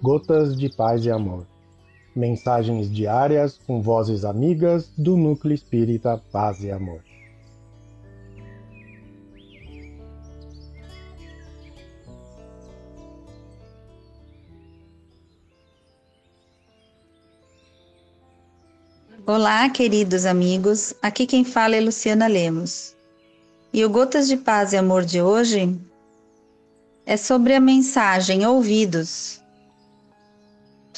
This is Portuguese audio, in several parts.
Gotas de Paz e Amor. Mensagens diárias com vozes amigas do Núcleo Espírita Paz e Amor. Olá, queridos amigos. Aqui quem fala é Luciana Lemos. E o Gotas de Paz e Amor de hoje é sobre a mensagem Ouvidos,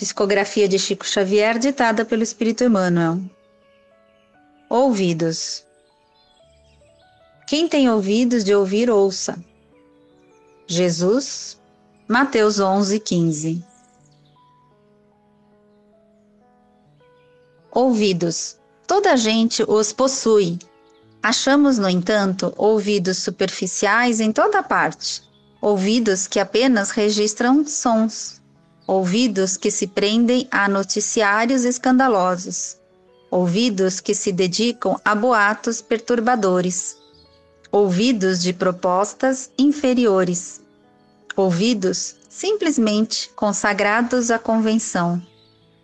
psicografia de Chico Xavier ditada pelo Espírito Emmanuel. Ouvidos. Quem tem ouvidos de ouvir, ouça. Jesus, Mateus 11, 15. Ouvidos. Toda gente os possui. Achamos, no entanto, ouvidos superficiais em toda parte ouvidos que apenas registram sons, ouvidos que se prendem a noticiários escandalosos, ouvidos que se dedicam a boatos perturbadores, ouvidos de propostas inferiores, ouvidos simplesmente consagrados à convenção,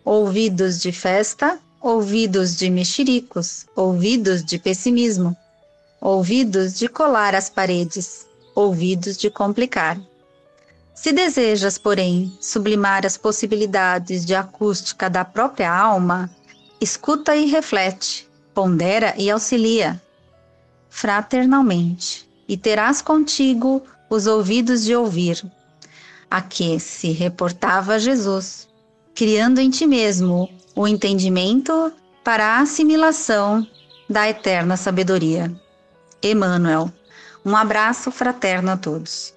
ouvidos de festa, ouvidos de mexericos, ouvidos de pessimismo, ouvidos de colar as paredes ouvidos de complicar. Se desejas, porém, sublimar as possibilidades de acústica da própria alma, escuta e reflete, pondera e auxilia fraternalmente, e terás contigo os ouvidos de ouvir, a que se reportava Jesus, criando em ti mesmo o entendimento para a assimilação da eterna sabedoria. Emmanuel um abraço fraterno a todos.